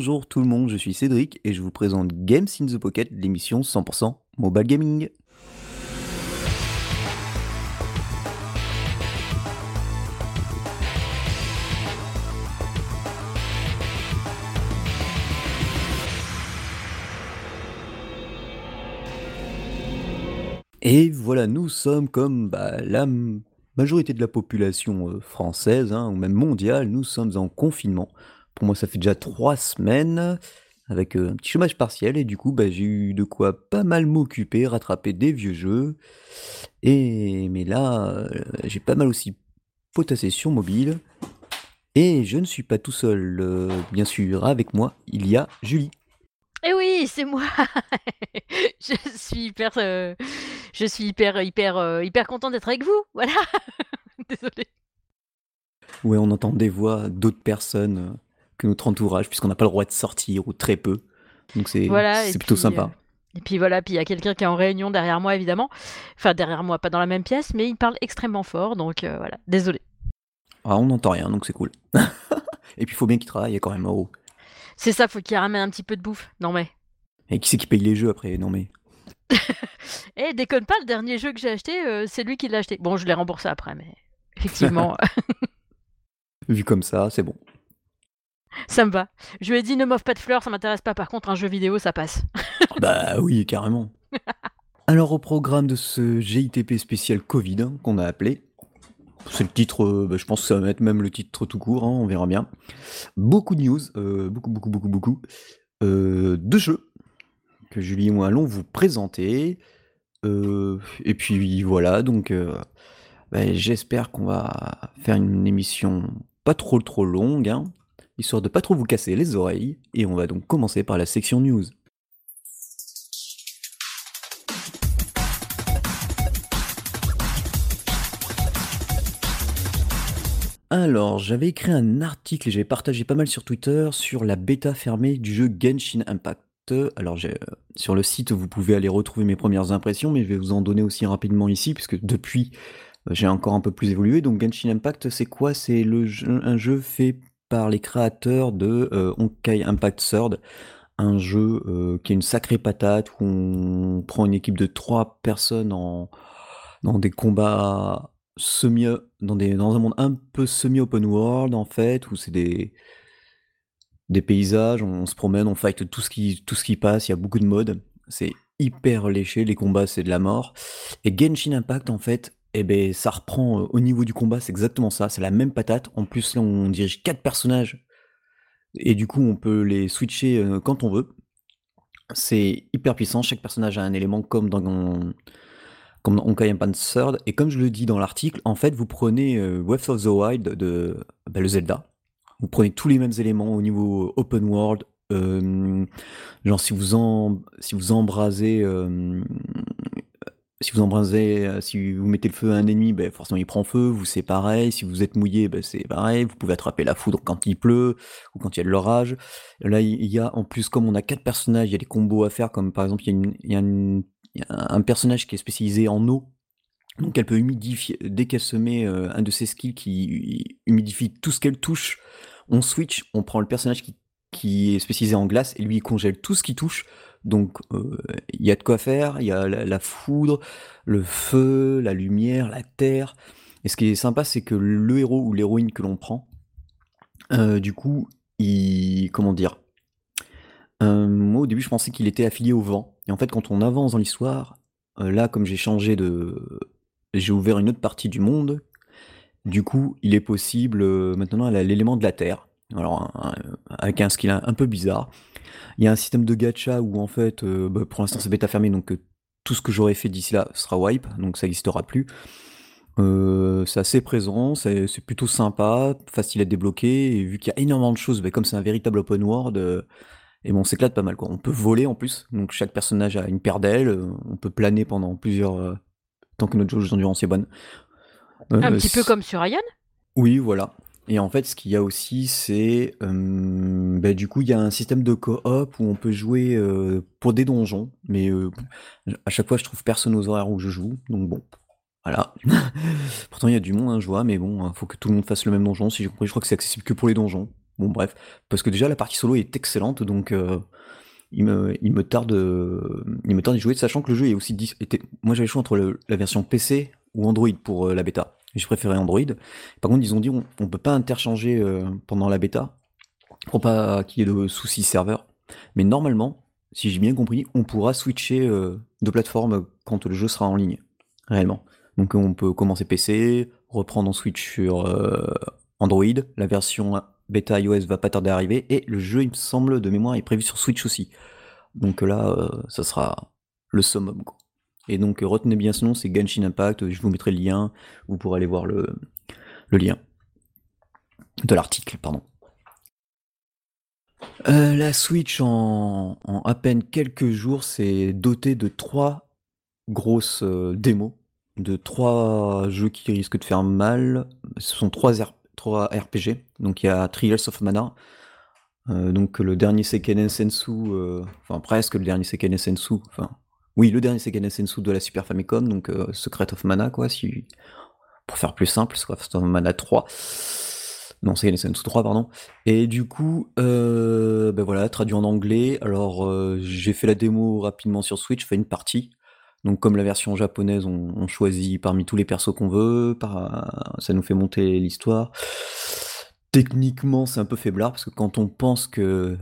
Bonjour tout le monde, je suis Cédric et je vous présente Games in the Pocket, l'émission 100% mobile gaming. Et voilà, nous sommes comme bah, la majorité de la population euh, française, hein, ou même mondiale, nous sommes en confinement. Pour moi, ça fait déjà trois semaines, avec euh, un petit chômage partiel, et du coup, bah, j'ai eu de quoi pas mal m'occuper, rattraper des vieux jeux. Et mais là, euh, j'ai pas mal aussi potassé sur mobile. Et je ne suis pas tout seul, euh, bien sûr, avec moi, il y a Julie. Eh oui, c'est moi. Je suis hyper, je suis hyper hyper, hyper content d'être avec vous, voilà. Désolée. Ouais, on entend des voix d'autres personnes que notre entourage, puisqu'on n'a pas le droit de sortir, ou très peu. Donc c'est Voilà plutôt puis, sympa. et puis voilà, puis il y a quelqu'un qui est en réunion derrière moi évidemment. Enfin derrière moi, pas dans la même pièce, mais il parle extrêmement fort donc heu, voilà, désolée. Ah, on n'entend rien, donc c'est cool. Et puis il faut bien qu'il travaille quand même, oh. C'est ça, faut qu'il ramène un petit peu de bouffe. Non mais Et qui c'est qui paye les jeux après? Non mais... eh déconne pas, le dernier jeu que j'ai acheté, heu, c'est lui qui l'a acheté. Bon, je l'ai remboursé après, mais effectivement, Vu comme ça, c'est bon. Ça me va. Je lui ai dit: «Ne m'offre pas de fleurs, ça m'intéresse pas. Par contre, un jeu vidéo, ça passe». Ah Bah oui, carrément. Alors au programme de ce GITP spécial Covid, hein, qu'on a appelé, c'est le titre, euh, bah, je pense que ça va être même le titre tout court, hein, on verra bien. Beaucoup de news, euh, beaucoup, beaucoup, beaucoup, beaucoup. Euh, de jeux que Julie et moi allons vous présenter. Et puis voilà, donc bah, j'espère qu'on va faire une émission pas trop trop longue, hein, histoire de pas trop vous casser les oreilles. Et on va donc commencer par la section news. Alors, j'avais écrit un article et j'avais partagé pas mal sur Twitter sur la bêta fermée du jeu Genshin Impact. Alors, j'ai, euh, sur le site, vous pouvez aller retrouver mes premières impressions, mais je vais vous en donner aussi rapidement ici, puisque depuis, euh, j'ai encore un peu plus évolué. Donc, Genshin Impact, c'est quoi? C'est un jeu fait par les créateurs de euh, Honkai Impact Third, un jeu euh, qui est une sacrée patate où on prend une équipe de trois personnes dans des combats semi dans un monde un peu semi open world en fait où c'est des des paysages, on se promène, on fight tout ce qui tout ce qui passe, il y a beaucoup de modes, c'est hyper léché, les combats c'est de la mort. Et Genshin Impact en fait, eh ben ça reprend euh, au niveau du combat, c'est exactement ça, c'est la même patate. En plus là on dirige quatre personnages et du coup on peut les switcher euh, quand on veut. C'est hyper puissant, chaque personnage a un élément comme dans comme dans et comme je le dis dans l'article, en fait, vous prenez euh, of the Wild de bah, le Zelda. Vous prenez tous les mêmes éléments au niveau open world. euh, genre si vous embrasez, euh, si vous embrasez, euh, si vous mettez le feu à un ennemi, ben forcément il prend feu. Vous c'est pareil. Si vous êtes mouillé, ben c'est pareil. Vous pouvez attraper la foudre quand il pleut ou quand il y a de l'orage. Là il y a en plus comme on a quatre personnages, il y a des combos à faire comme par exemple il y a, un personnage qui est spécialisé en eau, donc elle peut humidifier, dès qu'elle se met euh, un de ses skills qui humidifie tout ce qu'elle touche, on switch, on prend le personnage qui, est spécialisé en glace et lui il congèle tout ce qui touche. Donc euh, il y a de quoi faire, il y a la, foudre, le feu, la lumière, la terre. Et ce qui est sympa, c'est que le héros ou l'héroïne que l'on prend, euh, du coup, il. Comment dire euh, moi, au début, je pensais qu'il était affilié au vent. Et en fait, quand on avance dans l'histoire, là, comme j'ai changé de... J'ai ouvert une autre partie du monde, du coup, il est possible, maintenant, a l'élément de la Terre. Alors, un- un- avec un skill un, un peu bizarre. Il y a un système de gacha où, en fait, euh, bah, pour l'instant, c'est bêta fermé, donc euh, tout ce que j'aurais fait d'ici là sera wipe, donc ça n'existera plus. Euh, c'est assez présent, c'est plutôt sympa, facile à débloquer, et vu qu'il y a énormément de choses, bah, comme c'est un véritable open world, et bon, on s'éclate pas mal, quoi. On peut voler en plus, donc chaque personnage a une paire d'ailes, on peut planer pendant plusieurs... tant que notre jauge d'endurance est bonne. Un petit peu comme sur Ion? oui, voilà. Et en fait, ce qu'il y a aussi, c'est... euh, bah, du coup, il y a un système de coop où on peut jouer euh, pour des donjons, mais euh, à chaque fois, je trouve personne aux horaires où je joue, donc bon, voilà. Pourtant, il y a du monde, hein, je vois, mais bon, il faut que tout le monde fasse le même donjon. Si j'ai compris, je crois que c'est accessible que pour les donjons. Bon bref, parce que déjà la partie solo est excellente, donc il me, tarde, il me tarde d'y jouer, sachant que le jeu est aussi moi j'avais le choix entre la version PC ou Android pour la bêta. Je préférais Android. Par contre, ils ont dit on, on peut pas interchanger pendant la bêta pour pas qu'il y ait de soucis serveurs. Mais normalement, si j'ai bien compris, on pourra switcher de plateforme quand le jeu sera en ligne, réellement. Donc on peut commencer PC, reprendre en Switch sur Android, la version bêta iOS va pas tarder à arriver, et le jeu, il me semble, de mémoire, est prévu sur Switch aussi. Donc là, euh, ça sera le summum. Quoi. Et donc retenez bien ce nom, c'est Genshin Impact, je vous mettrai le lien, vous pourrez aller voir le, lien de l'article, pardon. Euh, la Switch en, à peine quelques jours s'est dotée de trois grosses euh, démos de trois jeux qui risquent de faire mal. Ce sont trois, trois RPG. Donc il y a Trials of Mana, euh, donc le dernier Seiken Sensu, euh, enfin presque le dernier Seiken Sensu, enfin oui le dernier Seiken Sensu de la Super Famicom, donc euh, Secret of Mana quoi, si pour faire plus simple, Secret of Mana 3. Non, Seiken Sensu 3, pardon. Et du coup, ben voilà, traduit en anglais. Alors, j'ai fait la démo rapidement sur Switch, fait une partie. Donc comme la version japonaise, on, choisit parmi tous les persos qu'on veut, ça nous fait monter l'histoire. Techniquement, c'est un peu faiblard, parce que quand on pense que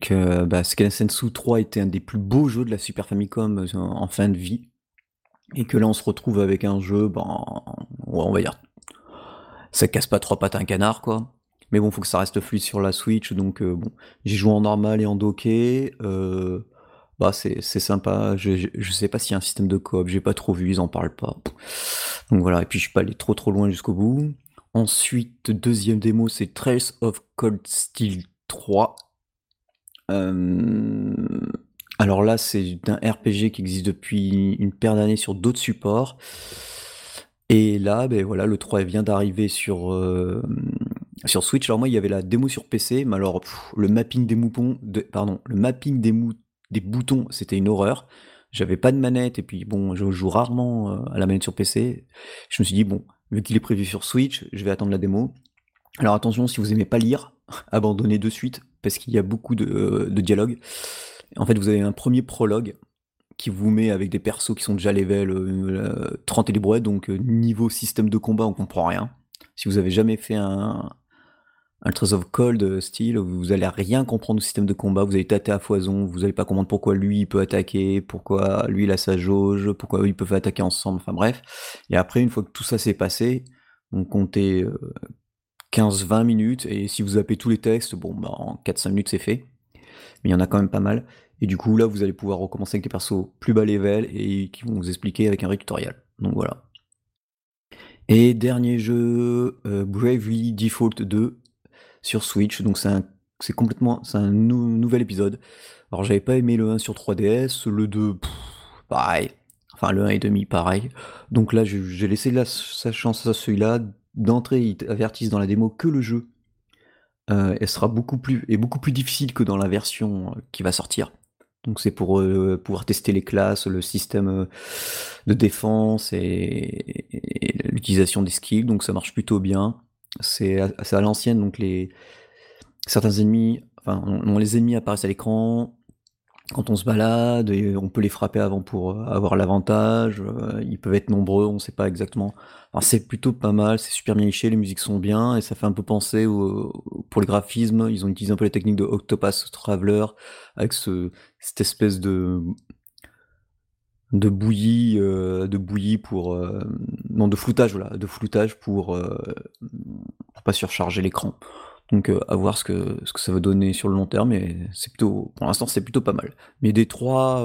que bah, Sensu 3 était un des plus beaux jeux de la Super Famicom euh, en fin de vie, et que là on se retrouve avec un jeu, ben, on va dire, ça casse pas trois pattes un canard, quoi. Mais bon, faut que ça reste fluide sur la Switch, donc euh, bon, j'ai joué en normal et en docké. Euh, bah c'est sympa. Je, je, sais pas s'il y a un système de coop, j'ai pas trop vu, ils en parlent pas. Donc voilà, et puis je suis pas allé trop trop loin jusqu'au bout. Ensuite, deuxième démo, c'est Trace of Cold Steel 3. Euh, alors là, c'est un RPG qui existe depuis une paire d'années sur d'autres supports. Et là, ben voilà, le 3 vient d'arriver sur, euh, sur Switch. Alors moi, il y avait la démo sur PC, mais alors le mapping des moutons, pardon, le mapping boutons, c'était une horreur. J'avais pas de manette et puis bon, je joue rarement euh, à la manette sur PC. Je me suis dit bon, vu qu'il est prévu sur Switch, je vais attendre la démo. Alors attention, si vous aimez pas lire, abandonnez de suite parce qu'il y a beaucoup de, euh, de dialogues. En fait, vous avez un premier prologue qui vous met avec des persos qui sont déjà level 30 et les brouettes, donc euh, niveau système de combat, on comprend rien. Si vous avez jamais fait un, un Trace of Cold euh, style, vous allez rien comprendre au système de combat, vous allez tâter à foison, vous allez pas comprendre pourquoi lui il peut attaquer, pourquoi lui il a sa jauge, pourquoi ils peuvent attaquer ensemble, enfin bref. Et après, une fois que tout ça s'est passé, on comptait 15-20 minutes, et si vous zappez tous les textes, bon bah en 4-5 minutes c'est fait. Mais il y en a quand même pas mal. Et du coup là vous allez pouvoir recommencer avec des persos plus bas level et qui vont vous expliquer avec un vrai. Donc voilà. Et dernier jeu, euh, Bravely Default 2 sur Switch. Donc c'est complètement c'est un nouvel épisode. Alors j'avais pas aimé le 1 sur 3DS, le 2 pareil. Enfin le 1 et demi pareil. Donc là j'ai laissé la, sa chance à celui-là. D'entrée, ils avertissent dans la démo que le jeu euh, sera beaucoup plus est beaucoup plus difficile que dans la version euh, qui va sortir. Donc c'est pour euh, pouvoir tester les classes, le système de défense et l'utilisation des skills. Donc ça marche plutôt bien. C'est à, l'ancienne, donc les certains ennemis, enfin, les ennemis apparaissent à l'écran quand on se balade on peut les frapper avant pour euh, avoir l'avantage. Euh, ils peuvent être nombreux, on sait pas exactement. C'est plutôt pas mal, c'est super bien liché, les musiques sont bien et ça fait un peu penser au, pour le graphisme. Ils ont utilisé un peu la technique de Octopus Traveler avec ce, cette espèce de de bouillie, euh, de bouillie pour non de floutage voilà, de floutage pour, euh, pour pas surcharger l'écran. Donc à voir ce que ce que ça va donner sur le long terme, mais c'est plutôt pour l'instant c'est plutôt pas mal. Mais des trois,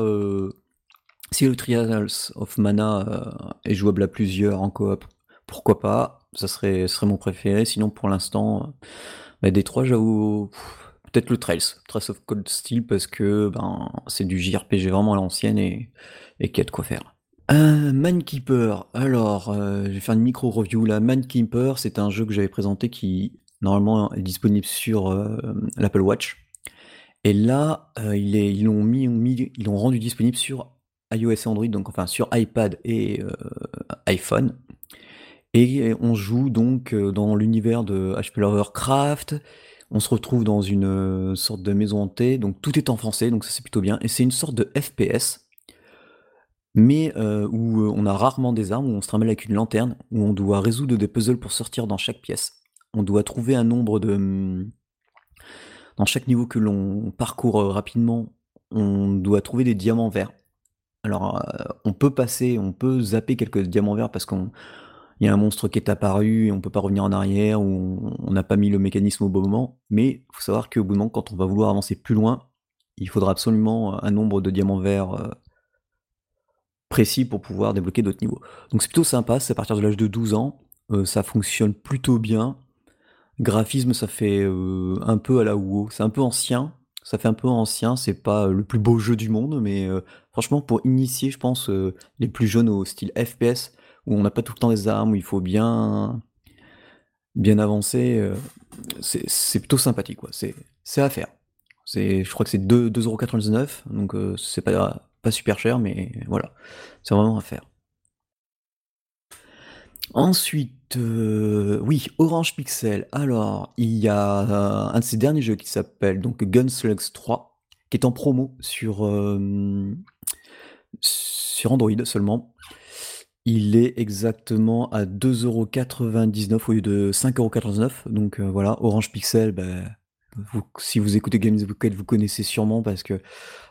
si le Trials of Mana est jouable à plusieurs en coop, pourquoi pas? Ça serait, serait mon préféré. Sinon pour l'instant, bah, des trois j'avoue peut-être le Trails, Trace of Cold Steel parce que ben c'est du JRPG vraiment à l'ancienne et et qu'il y a de quoi faire. Euh, Mankeeper, alors euh, je vais faire une micro-review là. Mankeeper, c'est un jeu que j'avais présenté qui normalement disponible sur euh, l'Apple Watch. Et là, euh, ils l'ont rendu disponible sur iOS et Android, donc enfin sur iPad et iPhone. Et on joue donc dans l'univers de HP Lovecraft. On se retrouve dans une sorte de maison hantée, donc tout est en français, donc ça c'est plutôt bien. Et c'est une sorte de FPS, mais où on a rarement des armes, où on se trimballe avec une lanterne, où on doit résoudre des puzzles pour sortir dans chaque pièce. On doit trouver un nombre de... Mmh, dans chaque niveau que l'on parcourt rapidement, on doit trouver des diamants verts. Alors, on peut passer, on peut zapper quelques diamants verts parce qu'on y a un monstre qui est apparu et on peut pas revenir en arrière ou on n'a pas mis le mécanisme au bon moment. Mais il faut savoir qu'au bout d'un moment, quand on va vouloir avancer plus loin, il faudra absolument un nombre de diamants verts précis pour pouvoir débloquer d'autres niveaux. Donc c'est plutôt sympa, c'est à partir de l'âge de 12 ans, ça fonctionne plutôt bien. Graphisme, ça fait un peu à la WoW, c'est un peu ancien, ça fait un peu ancien, c'est pas le plus beau jeu du monde, mais franchement pour initier, je pense, les plus jeunes au style FPS, où on n'a pas tout le temps des armes, où il faut bien bien avancer, c'est plutôt sympathique quoi, c'est à faire. Je crois que c'est 2,99€, donc c'est pas, pas super cher, mais voilà, c'est vraiment à faire. Ensuite, euh, oui, Orange Pixel. Alors, il y a euh, un de ces derniers jeux qui s'appelle donc Gunslugs 3, qui est en promo sur, euh, sur Android seulement. Il est exactement à 2,99€ au lieu de 5,99€. Donc voilà, Orange Pixel, ben, si vous écoutez Games Pocket, vous connaissez sûrement parce que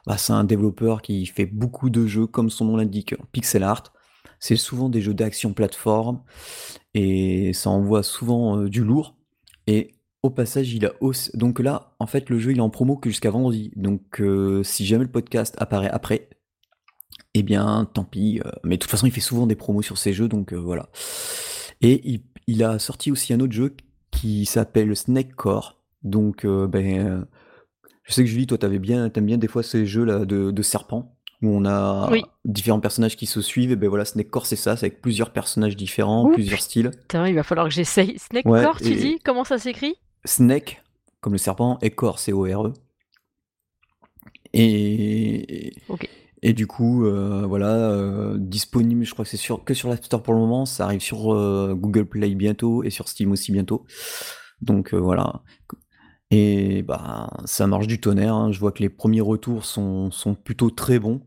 bah, c'est un développeur qui fait beaucoup de jeux, comme son nom l'indique, pixel art. C'est souvent des jeux d'action plateforme et ça envoie souvent du lourd. Et au passage, il a aussi... Donc là, en fait, le jeu, il est en promo que jusqu'à vendredi. Donc si jamais le podcast apparaît après, eh bien, tant pis. Mais de toute façon, il fait souvent des promos sur ses jeux, donc voilà. Et il, a sorti aussi un autre jeu qui s'appelle Snake Core. Donc, ben, je sais que Julie, toi, t'avais bien, t'aimes bien des fois ces jeux-là de, de serpents où on a différents personnages qui se suivent. Et ben voilà, Snake Core, c'est ça, c'est avec plusieurs personnages différents, plusieurs styles. Putain, il va falloir que j'essaye. Snake Core, tu dis? Comment ça s'écrit? Snake, comme le serpent, et Core, C-O-R-E. Et, et du coup, euh, voilà, euh, disponible, je crois que c'est sur, que sur l'App Store pour le moment. Ça arrive sur euh, Google Play bientôt et sur Steam aussi bientôt. Donc voilà. Et bah, ça marche du tonnerre. Hein. Je vois que les premiers retours sont, sont plutôt très bons.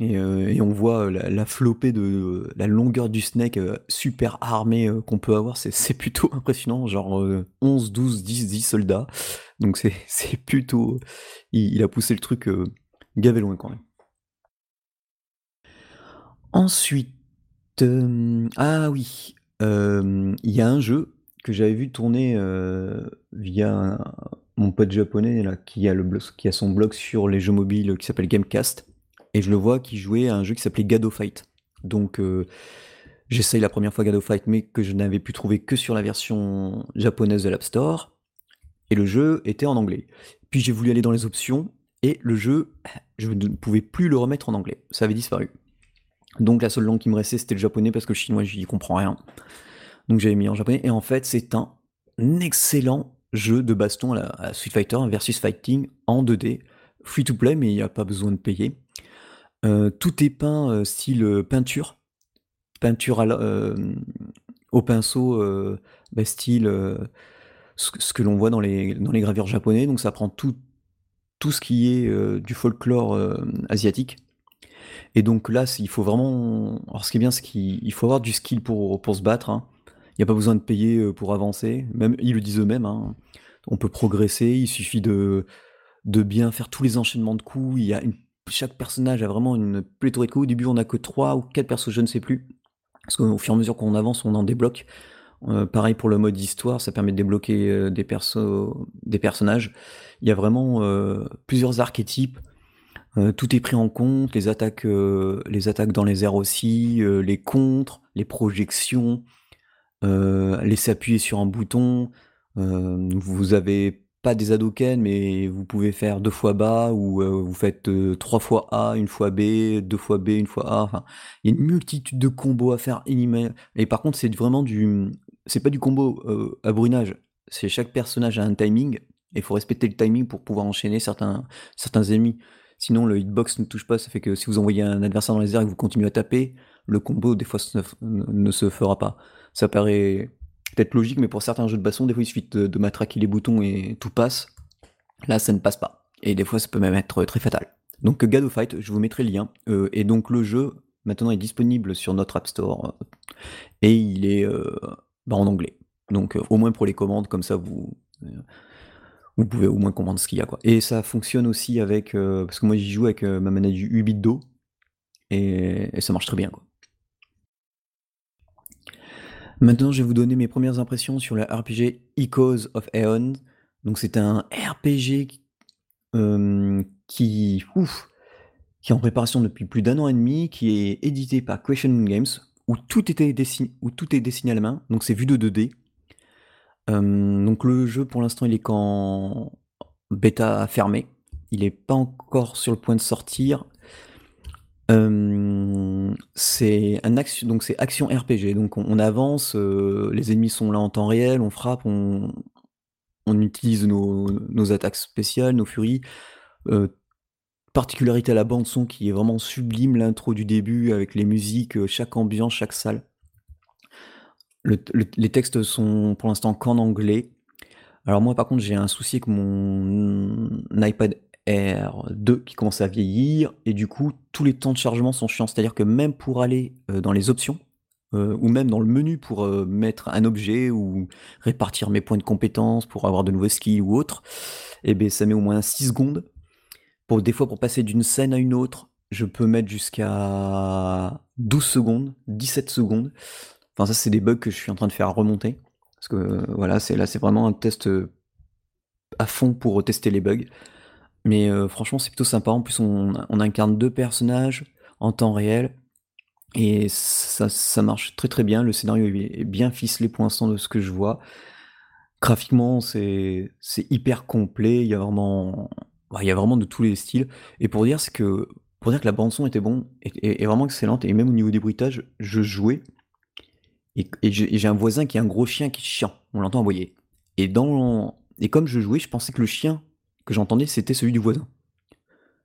Euh, et, on voit la, flopée de la longueur du snake euh, super armé euh, qu'on peut avoir, c'est plutôt impressionnant, genre 11, 12, 10, 10 soldats. Donc c'est plutôt... Il, a poussé le truc gavé loin quand même. Ensuite... ah oui, il y a un jeu que j'avais vu tourner via mon pote japonais là, qui a, le qui a son blog sur les jeux mobiles qui s'appelle Gamecast et je le vois qui jouait à un jeu qui s'appelait Gado Fight. Donc euh, j'essaye la première fois Gado Fight, mais que je n'avais pu trouver que sur la version japonaise de l'App Store. Et le jeu était en anglais. Puis j'ai voulu aller dans les options, et le jeu, je ne pouvais plus le remettre en anglais. Ça avait disparu. Donc la seule langue qui me restait, c'était le japonais, parce que le chinois, j'y comprends rien. Donc j'avais mis en japonais. Et en fait, c'est un excellent jeu de baston à la, Street Fighter versus Fighting en 2D. Free to play, mais il n'y a pas besoin de payer. Euh, tout est peint euh, style euh, peinture, peinture au pinceau, bah, style ce, que l'on voit dans les, dans les gravures japonais. Donc ça prend tout, tout ce qui est du folklore asiatique. Et donc là, il faut vraiment. Alors ce qui est bien, c'est qu'il faut avoir du skill pour, pour se battre. Hein. Il n'y a pas besoin de payer pour avancer. Même ils le disent eux-mêmes. Hein. On peut progresser. Il suffit de, de bien faire tous les enchaînements de coups. Il y a une chaque personnage a vraiment une pléthorique. Au début, on a que 3 ou 4 persos, je ne sais plus. Parce qu'au fur et à mesure qu'on avance, on en débloque. Euh, pareil pour le mode histoire, ça permet de débloquer euh, des, persos, des personnages. Il y a vraiment euh, plusieurs archétypes. tout est pris en compte, les attaques, les attaques dans les airs aussi, les contres, les projections, laisser appuyer sur un bouton. vous avez pas des Hadoken, mais vous pouvez faire deux fois bas, ou euh, vous faites euh, trois fois A, une fois B, deux fois B, une fois A. Enfin, il y a une multitude de combos à faire Et par contre, c'est vraiment du. C'est pas du combo euh, à brunage. C'est chaque personnage a un timing, et il faut respecter le timing pour pouvoir enchaîner certains, certains ennemis. Sinon, le hitbox ne touche pas, ça fait que si vous envoyez un adversaire dans les airs et que vous continuez à taper, le combo, des fois, ne se fera pas. ça paraît peut-être logique, mais pour certains jeux de baston, des fois il suffit de, de matraquer les boutons et tout passe. Là, ça ne passe pas. Et des fois, ça peut même être très fatal. Donc, God Fight, je vous mettrai le lien. Euh, et donc, le jeu, maintenant, est disponible sur notre App Store. et il est euh, bah, en anglais. Donc, euh, au moins pour les commandes, comme ça, vous, pouvez au moins comprendre ce qu'il y a. Et ça fonctionne aussi avec. parce que moi, j'y joue avec ma manette du 8 bits Do. Et, et ça marche très bien. Maintenant, je vais vous donner mes premières impressions sur le RPG Echoes of Aeon. Donc, c'est un RPG qui, euh, qui, ouf, qui est en préparation depuis plus d'un an et demi, qui est édité par Question Games, où tout, était où tout est dessiné à la main. Donc, c'est vu de 2D. Euh, donc, le jeu, pour l'instant, il est qu'en bêta fermée. Il n'est pas encore sur le point de sortir. Euh, c'est un action, donc c'est action RPG. Donc on, avance, euh, les ennemis sont là en temps réel, on frappe, on, on utilise nos, nos attaques spéciales, nos furies. Euh, particularité à la bande son qui est vraiment sublime, l'intro du début avec les musiques, euh, chaque ambiance, chaque salle. Le- le- les textes sont pour l'instant qu'en anglais. Alors moi par contre j'ai un souci avec mon iPad Air 2 qui commence à vieillir et du coup tous les temps de chargement sont chiants. C'est-à-dire que même pour aller euh, dans les options euh, ou même dans le menu pour euh, mettre un objet ou répartir mes points de compétences pour avoir de nouveaux skills ou autre, et ben ça met au moins 6 secondes. Pour, des fois pour passer d'une scène à une autre, je peux mettre jusqu'à 12 secondes, 17 secondes. Enfin ça c'est des bugs que je suis en train de faire remonter. Parce que voilà, c'est là c'est vraiment un test à fond pour tester les bugs. Mais euh, franchement, c'est plutôt sympa. En plus, on, incarne deux personnages en temps réel. Et ça, ça marche très très bien. Le scénario est bien ficelé pour l'instant de ce que je vois. Graphiquement, c'est hyper complet. Il y a vraiment, bah, il y a vraiment de tous les styles. Et pour dire, que, pour dire que la bande-son était bon, est, vraiment excellente. Et même au niveau des bruitages, je jouais. Et, et j'ai et j'ai un voisin qui a un gros chien qui est chiant. On l'entend aboyer. Et, dans, et comme je jouais, je pensais que le chien que j'entendais, c'était celui du voisin.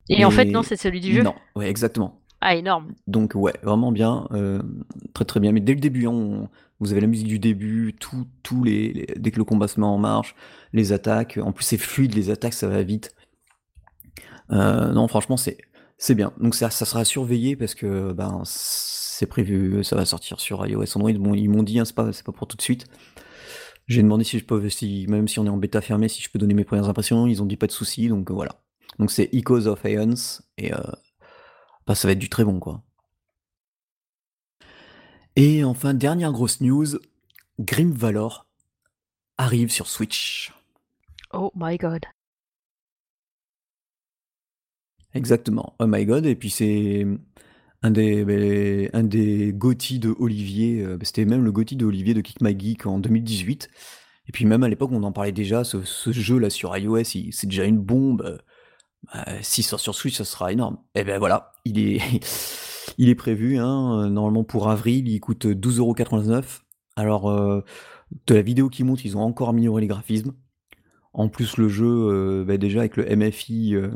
Et en fait, non, c'est celui du jeu. non, ouais, exactement. Ah, énorme. Donc ouais, vraiment bien, euh, très très bien. Mais dès le début, hein, on- vous avez la musique du début, tout, tous les, les- dès que le combat se met en marche, les attaques. En plus, c'est fluide, les attaques, ça va vite. Euh, non, franchement, c'est c'est bien. Donc ça, ça sera surveillé parce que ben c'est prévu, ça va sortir sur iOS, Android. Bon, ils m'ont dit, hein, c'est pas c'est pas pour tout de suite. J'ai demandé si je peux, si, même si on est en bêta fermée, si je peux donner mes premières impressions. Ils ont dit pas de souci, donc euh, voilà. Donc c'est Echoes of Aeons et euh, bah, ça va être du très bon quoi. Et enfin, dernière grosse news, Grim Valor arrive sur Switch. Oh my god. Exactement. Oh my god. Et puis c'est un des, ben, de Olivier. euh, C'était même le GOTY de Olivier de Kick My Geek en 2018. Et puis même à l'époque, on en parlait déjà. Ce, jeu-là sur iOS, c'est déjà une bombe. Euh, euh, S'il sort sur Switch, ça sera énorme. Et ben voilà, il est, il est prévu. Hein, normalement pour avril, il coûte 12,99€. Alors, euh, de la vidéo qui monte, ils ont encore amélioré les graphismes. En plus, le jeu, euh, bah, déjà avec le MFI, euh,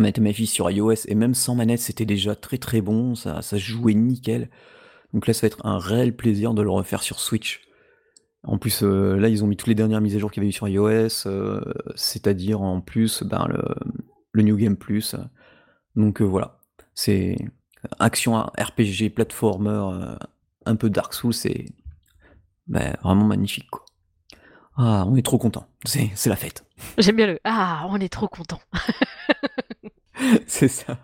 mettre MFI sur iOS et même sans manette, c'était déjà très très bon, ça, ça jouait nickel. Donc là, ça va être un réel plaisir de le refaire sur Switch. En plus, euh, là, ils ont mis toutes les dernières mises à jour qu'il y avait eu sur iOS, euh, c'est-à-dire en plus ben, le, le New Game Plus. Donc euh, voilà, c'est action RPG, platformer, un peu Dark Souls, c'est ben, vraiment magnifique. Quoi. Ah, on est trop content, c'est la fête. J'aime bien le. Ah, on est trop content. c'est ça.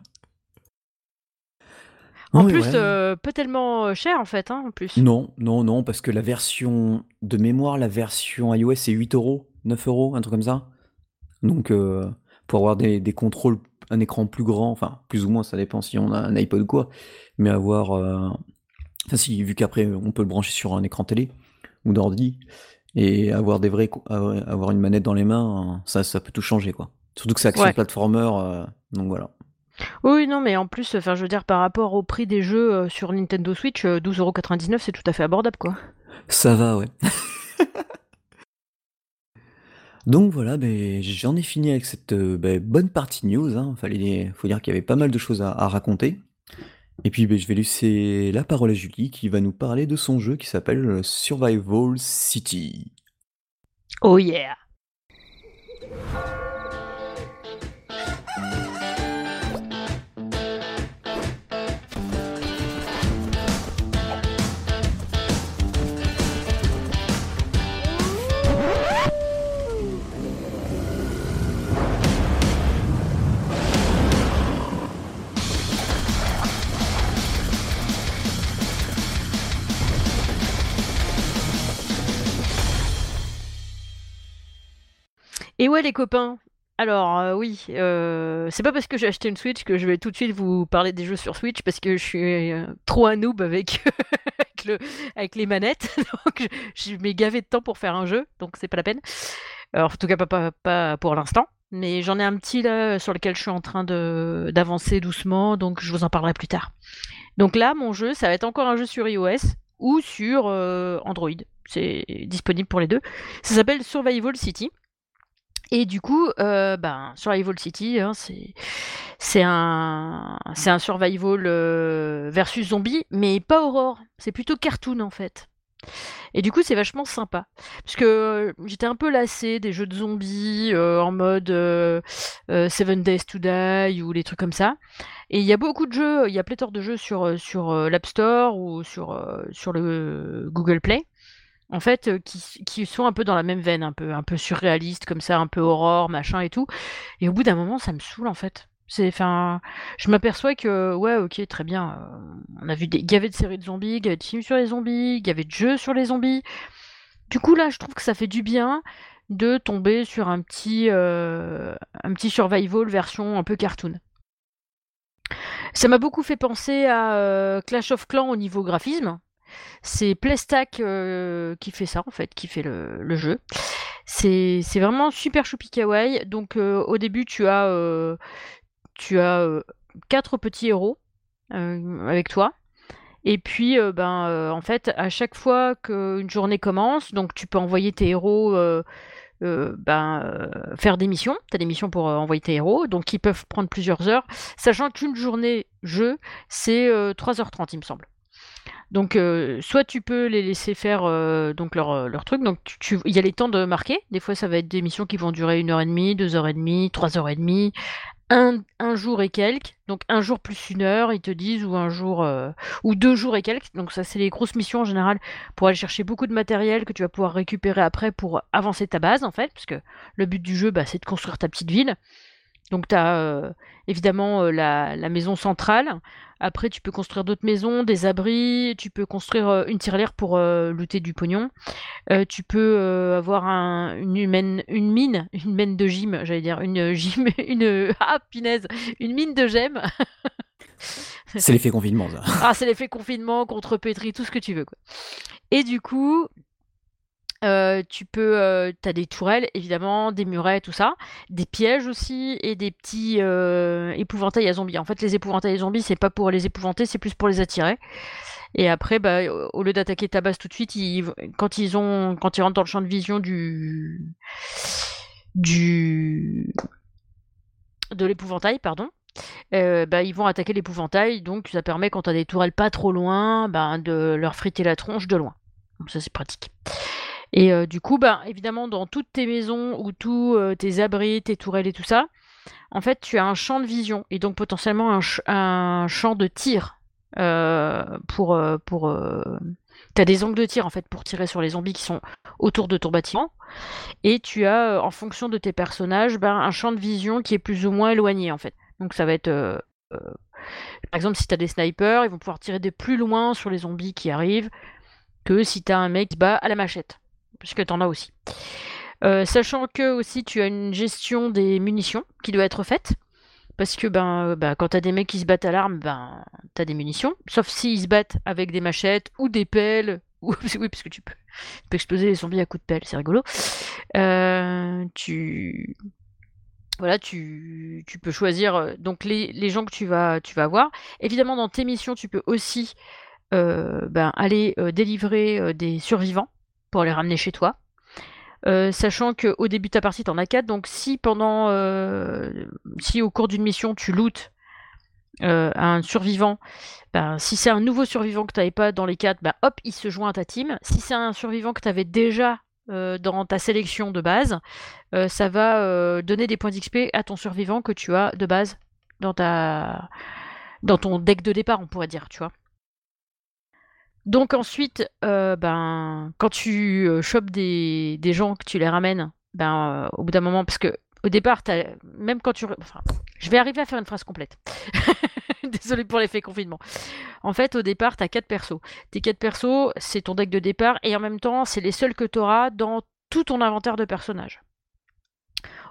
En Oui, plus, ouais. euh, pas tellement euh, cher en fait, hein, en plus. Non, non, non, parce que la version de mémoire, la version iOS, c'est 8 euros, 9 euros, un truc comme ça. Donc, euh, pour avoir des, des contrôles, un écran plus grand, enfin, plus ou moins, ça dépend si on a un iPod ou quoi, mais avoir. euh, Enfin, si, vu qu'après, on peut le brancher sur un écran télé ou d'ordi, et avoir des vrais. avoir une manette dans les mains, ça, ça peut tout changer, quoi. Surtout que c'est action Ouais. platformer, euh, donc voilà. Oui, non, mais en plus, enfin, je veux dire, par rapport au prix des jeux euh, sur Nintendo Switch, euh, 12,99€, c'est tout à fait abordable, quoi. Ça va, ouais. Donc voilà, ben, j'en ai fini avec cette euh, ben, bonne partie news. Hein. Fallait, faut dire qu'il y avait pas mal de choses à, à raconter. Et puis, beh, je vais laisser la parole à Julie qui va nous parler de son jeu qui s'appelle Survival City. Oh yeah! Et ouais les copains, alors heu, oui, heu, c'est pas parce que j'ai acheté une Switch que je vais tout de suite vous parler des jeux sur Switch parce que je suis, heu, trop un noob avec avec le avec les manettes donc je je m'ai gavé de temps pour faire un jeu, donc c'est pas la peine. Alors en tout cas pas pas pas pour l'instant, mais j'en ai un petit là sur lequel je suis en train d'avancer doucement, donc je vous en parlerai plus tard. Donc là, mon jeu, ça va être encore un jeu sur iOS ou sur, Android. C'est disponible pour les 2. Ça s'appelle Survival City. Et du coup, heu, ben, Survival City, hein, c'est un survival, heu, versus zombie, mais pas horror. C'est plutôt cartoon, en fait. Et du coup, c'est vachement sympa. Parce que j'étais un peu lassée des jeux de zombies, en mode, Seven Days to Die ou les trucs comme ça. Et il y a beaucoup de jeux, il y a pléthore de jeux sur, sur, l'App Store ou sur le Google Play. En fait, heu, qui sont un peu dans la même veine, un peu un peu surréaliste comme ça, un peu horreur, machin et tout. Et au bout d'un moment, ça me saoule, en fait. C'est enfin, je m'aperçois que, ouais, OK, très bien, heu, on a vu des gavé de séries de zombies, gavé de films sur les zombies, gavé de jeux sur les zombies. Du coup, là, je trouve que ça fait du bien de tomber sur un petit, heu, un petit survival version un peu cartoon. Ça m'a beaucoup fait penser à, Clash of Clans au niveau graphisme. C'est Playstack, heu, qui fait ça en fait, qui fait le jeu. C'est vraiment super choupi kawaii. Donc, heu, au début, tu as, heu, 4 petits héros, avec toi. Et puis, ben, en fait, à chaque fois qu'une journée commence, donc tu peux envoyer tes héros, ben, faire des missions. Tu as des missions pour, envoyer tes héros, donc qui peuvent prendre plusieurs heures, sachant qu'une journée jeu, c'est, heu, 3:30 il me semble. Donc, heu, soit tu peux les laisser faire, heu, donc leur, heu, leur truc, donc il y a les temps de marqués. Des fois, ça va être des missions qui vont durer 1 heure et demie, 2 heures et demie, 3 heures et demie, un 1 jour et quelques, donc 1 jour plus 1 heure, ils te disent, ou 1 jour, ou 2 jours et quelques. Donc ça, c'est les grosses missions en général pour aller chercher beaucoup de matériel que tu vas pouvoir récupérer après pour avancer ta base, en fait. Parce que le but du jeu, bah, c'est de construire ta petite ville. Donc tu as, évidemment, la la maison centrale. Après, tu peux construire d'autres maisons, des abris, tu peux construire, heu, une tirelire pour, heu, looter du pognon. Heu, tu peux, heu, avoir un une humaine une mine, une mine de gym, j'allais dire, une gym, une, ah punaise! Une mine de gemmes. C'est l'effet confinement, ça. Ah, c'est l'effet confinement, contrepétrie, tout ce que tu veux, quoi. Et du coup heu, tu peux, heu, tu as des tourelles évidemment, des murets, tout ça, des pièges aussi et des petits, heu, épouvantails à zombies. En fait, les épouvantails à zombies, c'est pas pour les épouvanter, c'est plus pour les attirer. Et après, bah, au lieu d'attaquer ta base tout de suite, quand ils ont quand ils rentrent dans le champ de vision du du de l'épouvantail, pardon, bah, ils vont attaquer l'épouvantail. Donc ça permet quand tu as des tourelles pas trop loin, ben, de leur friter la tronche de loin. Donc ça, c'est pratique. Et heu, du coup, ben, évidemment, dans toutes tes maisons ou tous, heu, tes abris, tes tourelles et tout ça, en fait, tu as un champ de vision et donc potentiellement un ch un champ de tir, heu, pour, pour, tu as des angles de tir, en fait, pour tirer sur les zombies qui sont autour de ton bâtiment. Et tu as, en fonction de tes personnages, ben, un champ de vision qui est plus ou moins éloigné, en fait. Donc ça va être, par exemple, si tu as des snipers, ils vont pouvoir tirer de plus loin sur les zombies qui arrivent, que si tu as un mec qui à la machette, puisque tu en as aussi. Heu, sachant qu'aussi tu as une gestion des munitions qui doit être faite, parce que, ben, heu, bah, quand tu as des mecs qui se battent à l'arme, ben, tu as des munitions. Sauf s'ils se battent avec des machettes ou des pelles ou oui, parce que tu peux tu peux exploser les zombies à coups de pelle, c'est rigolo. Heu, tu voilà, tu tu peux choisir, donc les gens que tu vas tu avoir. Évidemment, dans tes missions, tu peux aussi, ben, aller, délivrer, des survivants pour les ramener chez toi. Heu, sachant qu'au début de ta partie, tu en as 4, donc si pendant, heu, si au cours d'une mission tu lootes, un survivant, ben, si c'est un nouveau survivant que tu n'avais pas dans les quatre, ben, hop, il se joint à ta team. Si c'est un survivant que tu avais déjà dans ta sélection de base, ça va donner des points d'XP à ton survivant que tu as de base dans ta dans ton deck de départ, on pourrait dire, tu vois. Donc ensuite, ben, quand tu chopes des, gens, que tu les ramènes, ben, au bout d'un moment, parce que au départ, même quand tu... Enfin, je vais arriver à faire une phrase complète. Désolé pour l'effet confinement. En fait, au départ, tu as 4 persos. Tes 4 persos, c'est ton deck de départ, et en même temps, c'est les seuls que tu auras dans tout ton inventaire de personnages.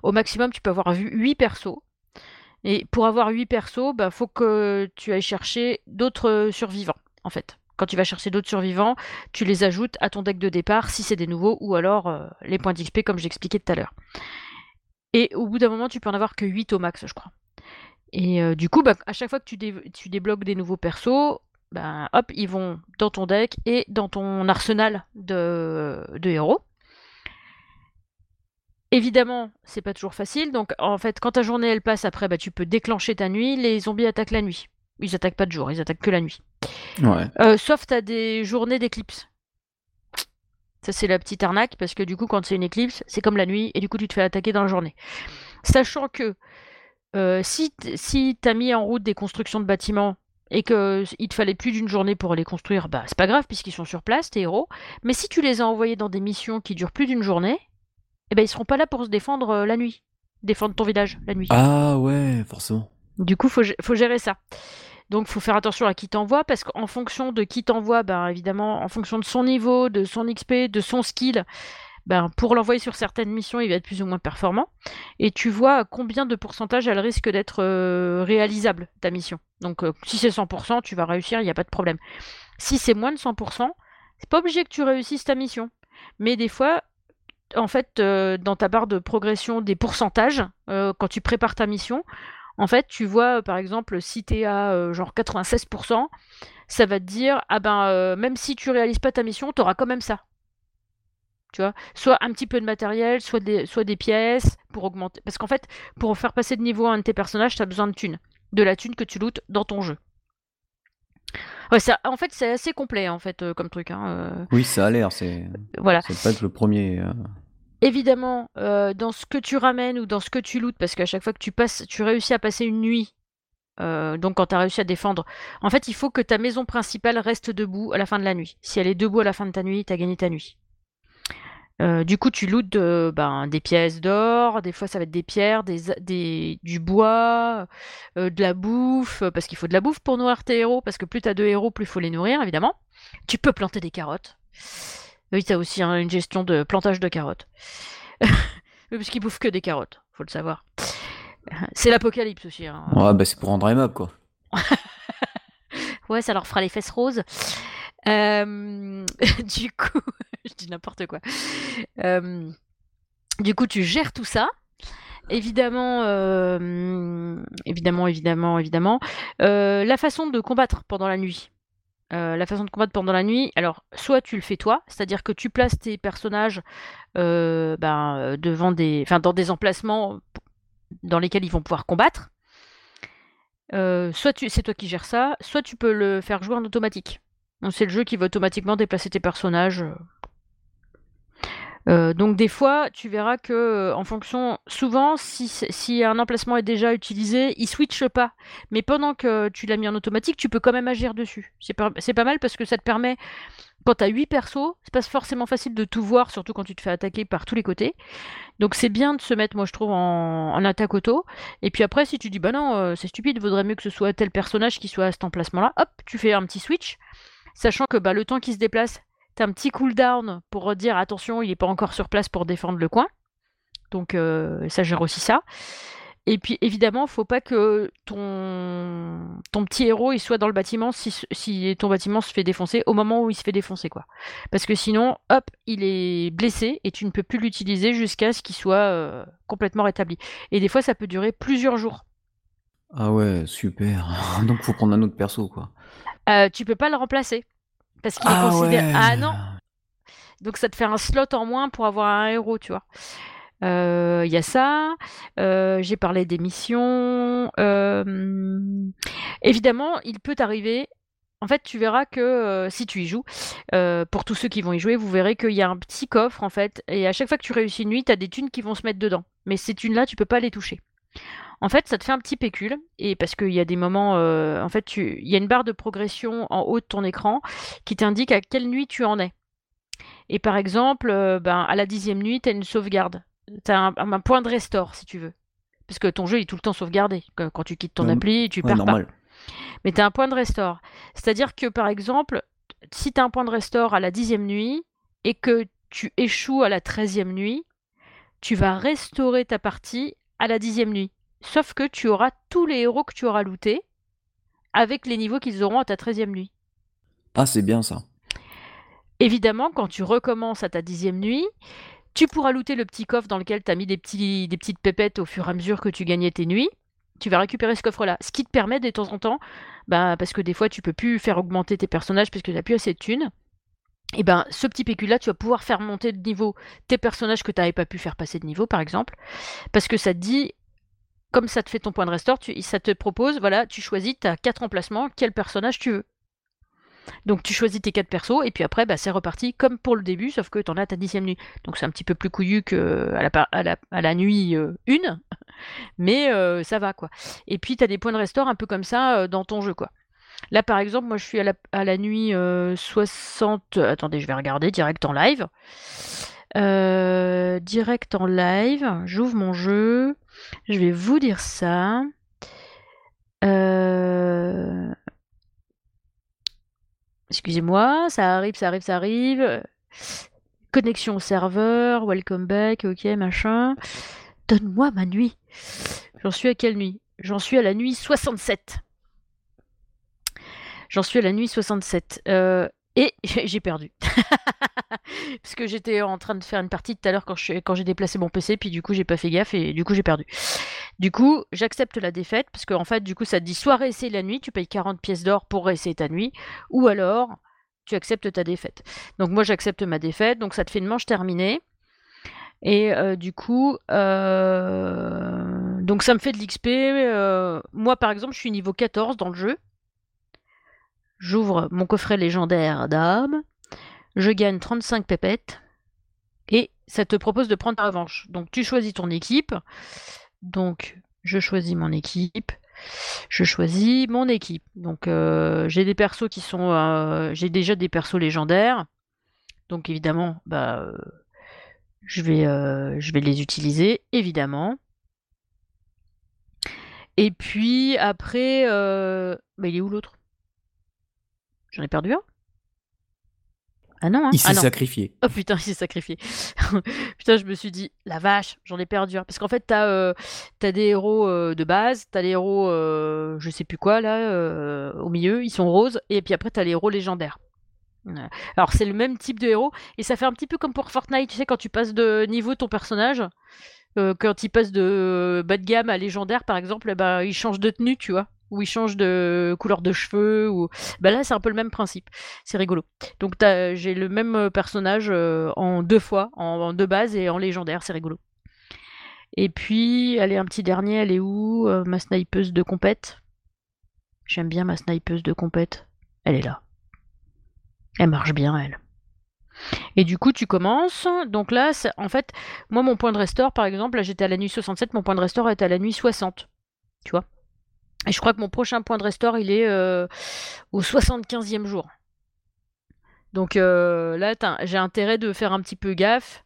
Au maximum, tu peux avoir vu 8 persos. Et pour avoir 8 persos, il bah, faut que tu ailles chercher d'autres survivants, en fait. Quand tu vas chercher d'autres survivants, tu les ajoutes à ton deck de départ si c'est des nouveaux, ou alors euh, les points d'XP comme j'expliquais tout à l'heure. Et au bout d'un moment, tu peux en avoir que 8 au max, je crois. Et euh, du coup, bah, à chaque fois que tu, débloques des nouveaux persos, bah, hop, ils vont dans ton deck et dans ton arsenal de, héros. Évidemment, c'est pas toujours facile. Donc, en fait, quand ta journée elle passe après, bah, tu peux déclencher ta nuit. Les zombies attaquent la nuit. Ils attaquent pas de jour, ils attaquent que la nuit. Ouais. Euh, sauf t'as des journées d'éclipse. Ça, c'est la petite arnaque, parce que du coup, quand c'est une éclipse, c'est comme la nuit, et du coup, tu te fais attaquer dans la journée. Sachant que euh, si, si tu as mis en route des constructions de bâtiments et qu'il te fallait plus d'une journée pour les construire, bah c'est pas grave puisqu'ils sont sur place, tes héros. Mais si tu les as envoyés dans des missions qui durent plus d'une journée, eh ben ils seront pas là pour se défendre euh, la nuit, défendre ton village la nuit. Ah ouais, forcément. Du coup, faut, faut gérer ça. Donc, faut faire attention à qui t'envoie, parce qu'en fonction de qui t'envoie, ben, évidemment, en fonction de son niveau, de son XP, de son skill, ben, pour l'envoyer sur certaines missions, il va être plus ou moins performant. Et tu vois combien de pourcentage elle risque d'être euh, réalisable, ta mission. Donc, euh, si c'est 100%, tu vas réussir, il n'y a pas de problème. Si c'est moins de 100%, c'est pas obligé que tu réussisses ta mission. Mais des fois, en fait, euh, dans ta barre de progression des pourcentages, quand tu prépares ta mission, en fait, tu vois, par exemple, si tu es à euh, genre 96%, ça va te dire, ah ben, euh, même si tu réalises pas ta mission, tu auras quand même ça. Tu vois, soit un petit peu de matériel, soit des, soit des pièces pour augmenter. Parce qu'en fait, pour faire passer de niveau à un de tes personnages, tu as besoin de thunes. De la thune que tu lootes dans ton jeu. Ouais, ça, en fait, c'est assez complet, en fait, euh, comme truc. Hein, oui, ça a l'air. C'est voilà. pas le premier évidemment, euh, dans ce que tu ramènes ou dans ce que tu lootes, parce qu'à chaque fois que tu passes, tu réussis à passer une nuit, euh, donc quand tu as réussi à défendre, en fait, il faut que ta maison principale reste debout à la fin de la nuit. Si elle est debout à la fin de ta nuit, tu as gagné ta nuit. Euh, du coup, tu lootes ben, des pièces d'or, des fois ça va être des pierres, des, du bois, de la bouffe, parce qu'il faut de la bouffe pour nourrir tes héros, parce que plus tu as de héros, plus il faut les nourrir, évidemment. Tu peux planter des carottes. Oui, t'as aussi hein, une gestion de plantage de carottes. Parce qu'ils bouffent que des carottes, faut le savoir. C'est l'apocalypse aussi. Hein. Ouais, bah c'est pour rendre aimable, quoi. ouais, ça leur fera les fesses roses. Euh, du coup, je dis n'importe quoi. Euh, du coup, tu gères tout ça. Évidemment, euh, évidemment, évidemment, évidemment. la façon de combattre pendant la nuit. Euh, la façon de combattre pendant la nuit, alors soit tu le fais toi, c'est-à-dire que tu places tes personnages euh, ben, euh, devant des, dans des emplacements dans lesquels ils vont pouvoir combattre. soit c'est toi qui gères ça, soit tu peux le faire jouer en automatique. c'est le jeu qui va automatiquement déplacer tes personnages euh, donc des fois, tu verras que euh, en fonction, souvent, si, un emplacement est déjà utilisé, il switch pas. Mais pendant que tu l'as mis en automatique, tu peux quand même agir dessus. C'est pas, mal parce que ça te permet, quand tu as 8 persos, c'est pas forcément facile de tout voir, surtout quand tu te fais attaquer par tous les côtés. Donc c'est bien de se mettre, moi je trouve, en, attaque auto. Et puis après, si tu dis, bah non, euh, c'est stupide, vaudrait mieux que ce soit tel personnage qui soit à cet emplacement-là, hop, tu fais un petit switch. Sachant que bah, le temps qui se déplace, un petit cooldown pour dire attention, il n'est pas encore sur place pour défendre le coin. Donc euh, ça gère aussi ça. Et puis évidemment, faut pas que ton, ton petit héros il soit dans le bâtiment si, si, ton bâtiment se fait défoncer au moment où il se fait défoncer quoi. Parce que sinon, hop, il est blessé et tu ne peux plus l'utiliser jusqu'à ce qu'il soit euh, complètement rétabli. Et des fois, ça peut durer plusieurs jours. Ah ouais, super. Donc faut prendre un autre perso quoi. Euh, tu peux pas le remplacer. Parce qu'il ah considéré. Ah non Donc ça te fait un slot en moins pour avoir un héros, tu vois. Il euh, y a ça. Euh, j'ai parlé des missions. Euh, Évidemment, il peut arriver en fait, tu verras que, si tu y joues, pour tous ceux qui vont y jouer, vous verrez qu'il y a un petit coffre, en fait et à chaque fois que tu réussis une nuit, tu as des thunes qui vont se mettre dedans. Mais ces thunes-là, tu peux pas les toucher. En fait, ça te fait un petit pécule et parce qu'il y a des moments, heu, en fait, tu il y a une barre de progression en haut de ton écran qui t'indique à quelle nuit tu en es et par exemple, heu, ben, à la dixième nuit, tu as une sauvegarde. Tu as un un point de restore, si tu veux. Parce que ton jeu est tout le temps sauvegardé. quand tu quittes ton appli, tu ouais, perds normal. pas. Mais tu as un point de restore. C'est-à-dire que, par exemple, si tu as un point de restore à la dixième nuit et que tu échoues à la treizième nuit, tu vas restaurer ta partie à la dixième nuit. Sauf que tu auras tous les héros que tu auras lootés avec les niveaux qu'ils auront à ta treizième nuit. Ah, c'est bien ça. Évidemment, quand tu recommences à ta dixième nuit, tu pourras looter le petit coffre dans lequel tu as mis des, petits, des petites pépettes au fur et à mesure que tu gagnais tes nuits tu vas récupérer ce coffre-là. Ce qui te permet de temps en temps, bah, parce que des fois tu peux plus faire augmenter tes personnages parce que tu n'as plus assez de thunes, et ben ce petit pécule-là, tu vas pouvoir faire monter de niveau tes personnages que tu n'avais pas pu faire passer de niveau, par exemple, parce que ça te dit, comme ça te fait ton point de restore, ça te propose, voilà, tu choisis, tu as quatre emplacements, quel personnage tu veux. Donc tu choisis tes quatre persos et puis après bah, c'est reparti comme pour le début sauf que tu en as ta dixième nuit. Donc c'est un petit peu plus couillu que à la, à la, à la nuit 1, euh, mais euh, ça va quoi. Et puis tu as des points de restore un peu comme ça euh, dans ton jeu quoi. Là par exemple moi je suis à la, à la nuit 60... Attendez je vais regarder direct en live. Direct en live, j'ouvre mon jeu, je vais vous dire ça. Euh... Excusez-moi, ça arrive, ça arrive, ça arrive. Connexion au serveur, welcome back, ok, machin. Donne-moi ma nuit. J'en suis à quelle nuit? J'en suis à la nuit 67. J'en suis à la nuit 67. Euh, et j'ai perdu. Parce que j'étais en train de faire une partie tout à l'heure quand j'ai déplacé mon PC, puis du coup j'ai pas fait gaffe et du coup j'ai perdu. Du coup, j'accepte la défaite, parce qu'en fait, du coup, ça te dit soit réessayer la nuit, tu payes 40 pièces d'or pour réessayer ta nuit, ou alors tu acceptes ta défaite. Donc moi j'accepte ma défaite, donc ça te fait une manche terminée. Et euh, du coup, euh, donc ça me fait de l'XP. Euh, moi par exemple, je suis niveau 14 dans le jeu. J'ouvre mon coffret légendaire d'âme. Je gagne 35 pépettes. Et ça te propose de prendre ta revanche. Donc tu choisis ton équipe. Donc je choisis mon équipe. Je choisis mon équipe. Donc euh, j'ai des persos qui sont. Euh, j'ai déjà des persos légendaires. Donc évidemment, bah, euh, je, vais, les utiliser, évidemment. Et puis après. Bah, il est où l'autre? J'en ai perdu un Ah non, hein Il s'est ah sacrifié. Oh putain, il s'est sacrifié. putain, je me suis dit, la vache, j'en ai perdu un. Parce qu'en fait, t'as euh, as des héros euh, de base, t'as les héros, euh, je sais plus quoi, là, au milieu, ils sont roses, et puis après, t'as les héros légendaires. Alors, c'est le même type de héros, et ça fait un petit peu comme pour Fortnite, tu sais, quand tu passes de niveau ton personnage, quand il passe de bas de gamme à légendaire, par exemple, eh ben, il change de tenue, tu vois où il change de couleur de cheveux ou bah là c'est un peu le même principe. C'est rigolo. Donc j'ai le même euh, personnage euh, en deux fois en, deux bases et en légendaire. C'est rigolo. Et puis est un petit dernier. Elle est où euh, ma snipeuse de compète? J'aime bien ma snipeuse de compète. Elle est là. Elle marche bien elle. Et du coup, tu commences. Donc là, en fait, moi, mon point de restore, par exemple, là, j'étais à la nuit 67, mon point de restore est à la nuit 60. Tu vois? Et je crois que mon prochain point de restore, il est euh, au 75e jour. Donc euh, là, j'ai intérêt de faire un petit peu gaffe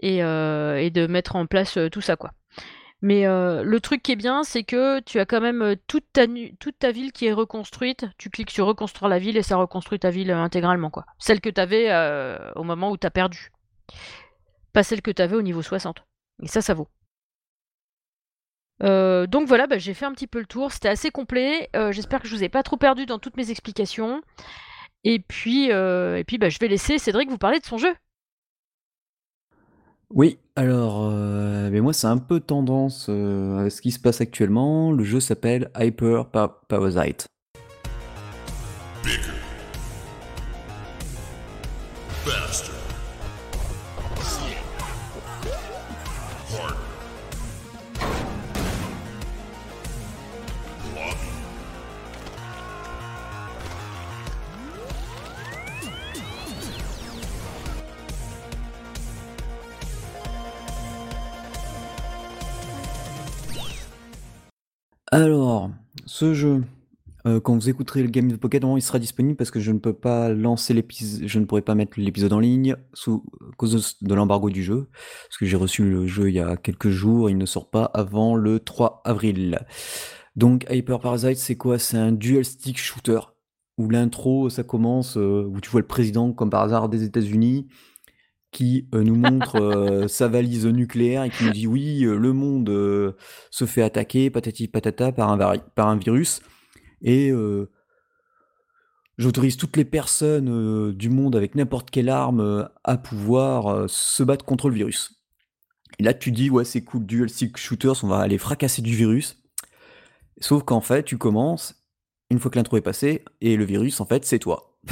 et, euh, de mettre en place tout ça, quoi. Mais le truc qui est bien, c'est que tu as quand même toute ta, ville qui est reconstruite. Tu cliques sur reconstruire la ville et ça reconstruit ta ville intégralement, quoi. Celle que tu avais au moment où tu as perdu. Pas celle que tu avais au niveau 60. Et ça, ça vaut. Euh, donc voilà, bah, j'ai fait un petit peu le tour. C'était assez complet. Euh, j'espère que je vous ai pas trop perdu dans toutes mes explications. Et puis, euh, et puis bah, je vais laisser Cédric vous parler de son jeu. Oui, alors, mais moi c'est un peu tendance à ce qui se passe actuellement. Le jeu s'appelle Hyper Parasite. Ce jeu, euh, quand vous écouterez le Game of Pocket, il sera disponible parce que je ne peux pas lancer l'épisode, je ne pourrai pas mettre l'épisode en ligne sous à cause de, l'embargo du jeu, parce que j'ai reçu le jeu il y a quelques jours, il ne sort pas avant le 3 avril. Donc Hyper Parasite, c'est quoi? C'est un dual stick shooter où l'intro, ça commence, euh, où tu vois le président, comme par hasard, des États-Unis, qui euh, nous montre sa valise nucléaire et qui nous dit oui, le monde se fait attaquer, patati patata, par un, par un virus. Et j'autorise toutes les personnes du monde avec n'importe quelle arme à pouvoir se battre contre le virus. Et là, tu dis, ouais, c'est cool, dual stick shooters, on va aller fracasser du virus. Sauf qu'en fait, tu commences, une fois que l'intro est passée, et le virus, en fait, c'est toi.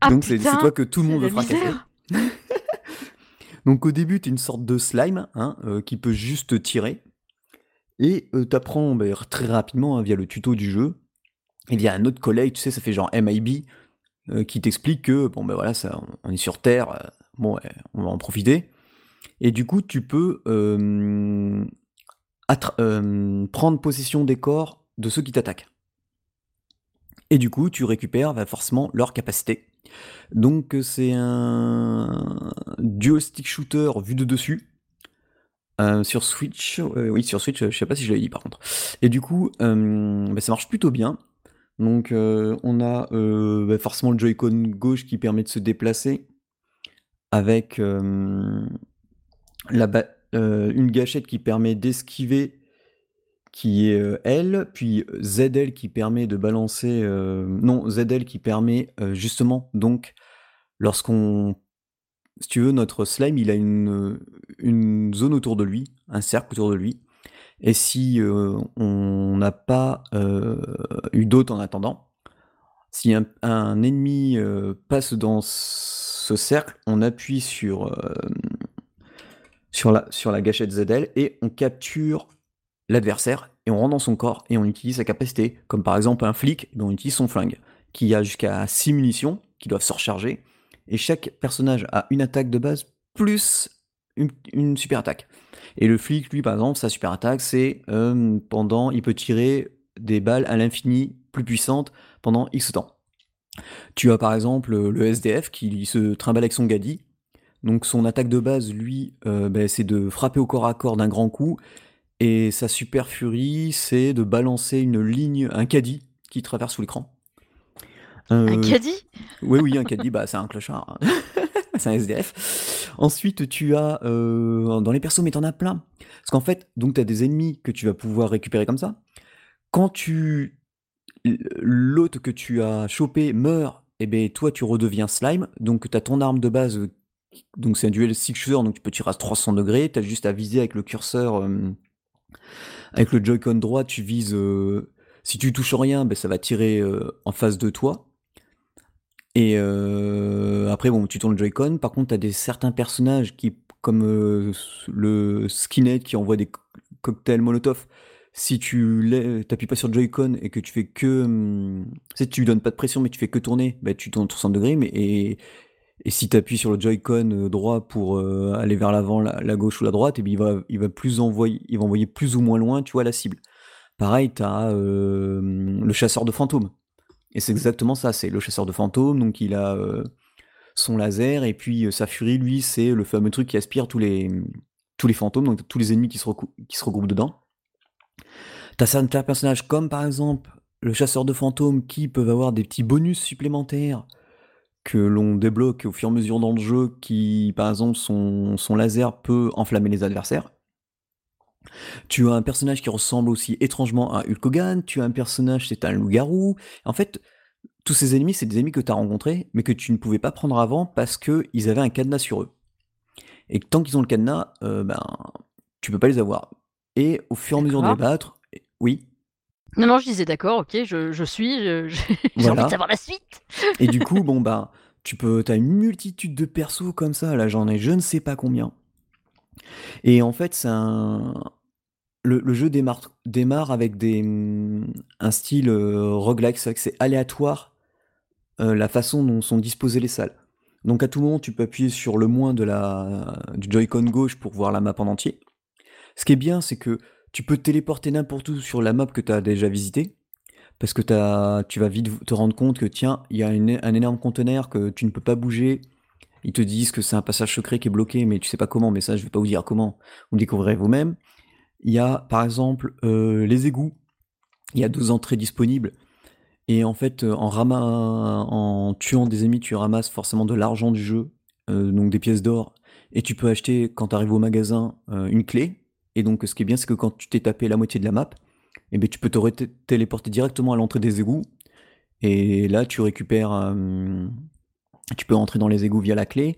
Ah, Donc c'est toi que tout le monde veut fracasser. Donc au début, tu es une sorte de slime hein, qui peut juste tirer. Et tu apprends bah, très rapidement hein, via le tuto du jeu. Il y a un autre collègue, tu sais, ça fait genre MIB, qui t'explique que, bon ben voilà, ça, on est sur Terre, bon, on va en profiter. Et du coup, tu peux prendre possession des corps de ceux qui t'attaquent. Et du coup, tu récupères bah, forcément leur capacité. Donc c'est un dual stick shooter vu de dessus. Euh, sur Switch, euh, oui sur Switch, je sais pas si je l'ai dit par contre. Et du coup, euh, bah, ça marche plutôt bien. Donc on a bah, forcément le Joy-Con gauche qui permet de se déplacer avec une gâchette qui permet d'esquiver qui est L, puis ZL qui permet de balancer, non ZL qui permet justement donc lorsqu'on si tu veux, notre slime, il a une, une zone autour de lui, un cercle autour de lui. Et si euh, on n'a pas euh, eu d'autres en attendant, si un, ennemi euh, passe dans ce cercle, on appuie sur, sur, la, sur la gâchette ZL et on capture l'adversaire et on rentre dans son corps et on utilise sa capacité. Comme par exemple un flic dont on utilise son flingue, qui a jusqu'à 6 munitions qui doivent se recharger et chaque personnage a une attaque de base plus une, super attaque. Et le flic, lui, par exemple, sa super attaque, c'est euh, pendant, il peut tirer des balles à l'infini plus puissantes pendant X temps. Tu as par exemple le SDF qui se trimballe avec son Gadi. Donc son attaque de base, lui, euh, ben, c'est de frapper au corps à corps d'un grand coup. Et sa super furie, c'est de balancer une ligne, un caddie qui traverse sous l'écran. Un euh, caddie? Oui, oui, un caddie, bah, c'est un clochard. c'est un SDF. Ensuite, tu as euh, dans les persos, mais t'en as plein. Parce qu'en fait, donc tu as des ennemis que tu vas pouvoir récupérer comme ça. Quand tu l'autre que tu as chopé meurt, et eh ben toi tu redeviens slime. Donc tu as ton arme de base. Donc c'est un duel six shooter, donc tu peux tirer à 300 degrés. Tu as juste à viser avec le curseur. Euh, avec le Joy-Con droit, tu vises. si tu touches rien, ben, ça va tirer en face de toi. Et euh, après, bon, tu tournes le Joy-Con. Par contre, tu as des, certains personnages qui, comme euh, le skinhead qui envoie des cocktails Molotov, si tu t'appuies pas sur le Joy-Con et que tu fais que. Hum, tu lui donnes pas de pression, mais tu fais que tourner, bah, tu tournes 300 degrés. Mais, et si tu appuies sur le Joy-Con euh, droit pour aller vers l'avant, la, gauche ou la droite, et bien il, va, il, va plus envoyer, il va envoyer plus ou moins loin, tu vois, la cible. Pareil, tu as le chasseur de fantômes. Et c'est exactement ça, c'est le chasseur de fantômes, donc il a euh, son laser, et puis euh, sa furie, lui, c'est le fameux truc qui aspire tous les, tous les fantômes, donc tous les ennemis qui se, qui se regroupent dedans. T'as certains personnages comme par exemple le chasseur de fantômes qui peuvent avoir des petits bonus supplémentaires que l'on débloque au fur et à mesure dans le jeu, qui par exemple son, son laser peut enflammer les adversaires. Tu as un personnage qui ressemble aussi étrangement à Hulk Hogan, tu as un personnage, c'est un loup-garou. En fait, tous ces ennemis, c'est des ennemis que tu as rencontrés, mais que tu ne pouvais pas prendre avant parce qu'ils avaient un cadenas sur eux. Et tant qu'ils ont le cadenas, euh, ben, tu peux pas les avoir. Et au fur et à mesure de les battre, oui. Non, non, je disais d'accord, ok, je, suis, j'ai envie de savoir la suite. et du coup, bon, bah, tu peux, as une multitude de persos comme ça, là j'en ai je ne sais pas combien. Et en fait, c'est un... le, jeu démarre, démarre avec des, mm, un style euh, roguelike, c'est c'est aléatoire euh, la façon dont sont disposées les salles. Donc à tout moment, tu peux appuyer sur le moins de la, du Joy-Con gauche pour voir la map en entier. Ce qui est bien, c'est que Tu peux te téléporter n'importe où sur la map que tu as déjà visité. Parce que tu vas vite te rendre compte que tiens, il y a un énorme conteneur que tu ne peux pas bouger. Ils te disent que c'est un passage secret qui est bloqué, mais tu sais pas comment. Mais ça, je vais pas vous dire comment. Vous découvrirez vous-même. Il y a par exemple euh, les égouts. Il y a deux entrées disponibles. Et en fait, en, en tuant des ennemis, tu ramasses forcément de l'argent du jeu, euh, donc des pièces d'or. Et tu peux acheter, quand tu arrives au magasin, euh, une clé. Et donc, ce qui est bien, c'est que quand tu t'es tapé la moitié de la map, eh ben, tu peux te téléporter directement à l'entrée des égouts. Et là, tu récupères. tu peux entrer dans les égouts via la clé.